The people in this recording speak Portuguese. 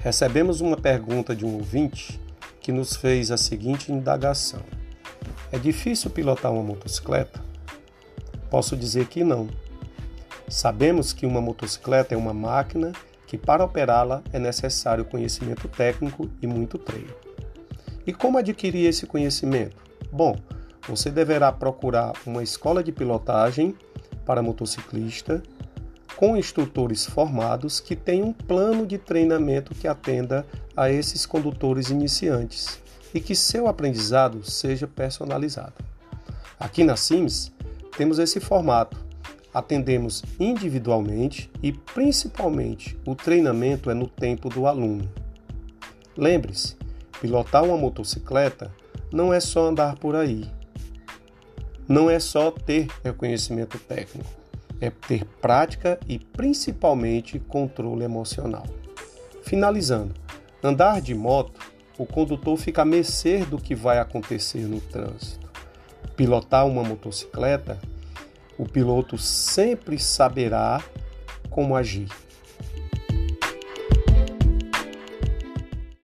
Recebemos uma pergunta de um ouvinte que nos fez a seguinte indagação: É difícil pilotar uma motocicleta? Posso dizer que não. Sabemos que uma motocicleta é uma máquina que, para operá-la, é necessário conhecimento técnico e muito treino. E como adquirir esse conhecimento? Bom, você deverá procurar uma escola de pilotagem para motociclista com instrutores formados que tenham um plano de treinamento que atenda a esses condutores iniciantes e que seu aprendizado seja personalizado. Aqui na Sims temos esse formato. Atendemos individualmente e principalmente o treinamento é no tempo do aluno. Lembre-se, pilotar uma motocicleta não é só andar por aí. Não é só ter conhecimento técnico é ter prática e principalmente controle emocional. Finalizando, andar de moto, o condutor fica a mercê do que vai acontecer no trânsito. Pilotar uma motocicleta, o piloto sempre saberá como agir.